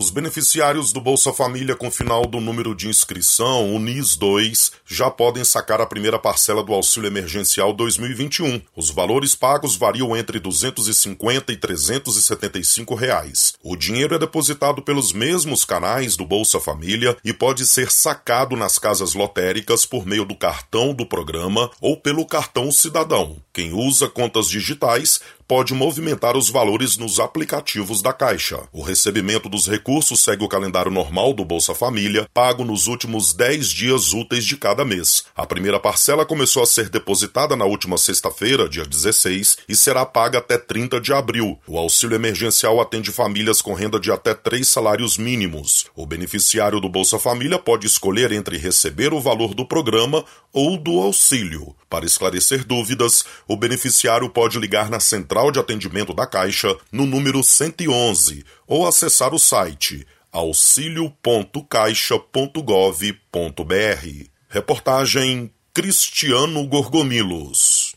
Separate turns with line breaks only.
Os beneficiários do Bolsa Família com final do número de inscrição, o NIS 2, já podem sacar a primeira parcela do Auxílio Emergencial 2021. Os valores pagos variam entre R$ 250 e 375 reais. O dinheiro é depositado pelos mesmos canais do Bolsa Família e pode ser sacado nas casas lotéricas por meio do cartão do programa ou pelo cartão cidadão. Quem usa contas digitais pode movimentar os valores nos aplicativos da Caixa. O recebimento dos recursos segue o calendário normal do Bolsa Família, pago nos últimos 10 dias úteis de cada mês. A primeira parcela começou a ser depositada na última sexta-feira, dia 16, e será paga até 30 de abril. O auxílio emergencial atende famílias com renda de até três salários mínimos. O beneficiário do Bolsa Família pode escolher entre receber o valor do programa ou do auxílio. Para esclarecer dúvidas, o beneficiário pode ligar na central Central de Atendimento da Caixa no número 111 ou acessar o site auxilio.caixa.gov.br. Reportagem Cristiano Gorgomilos.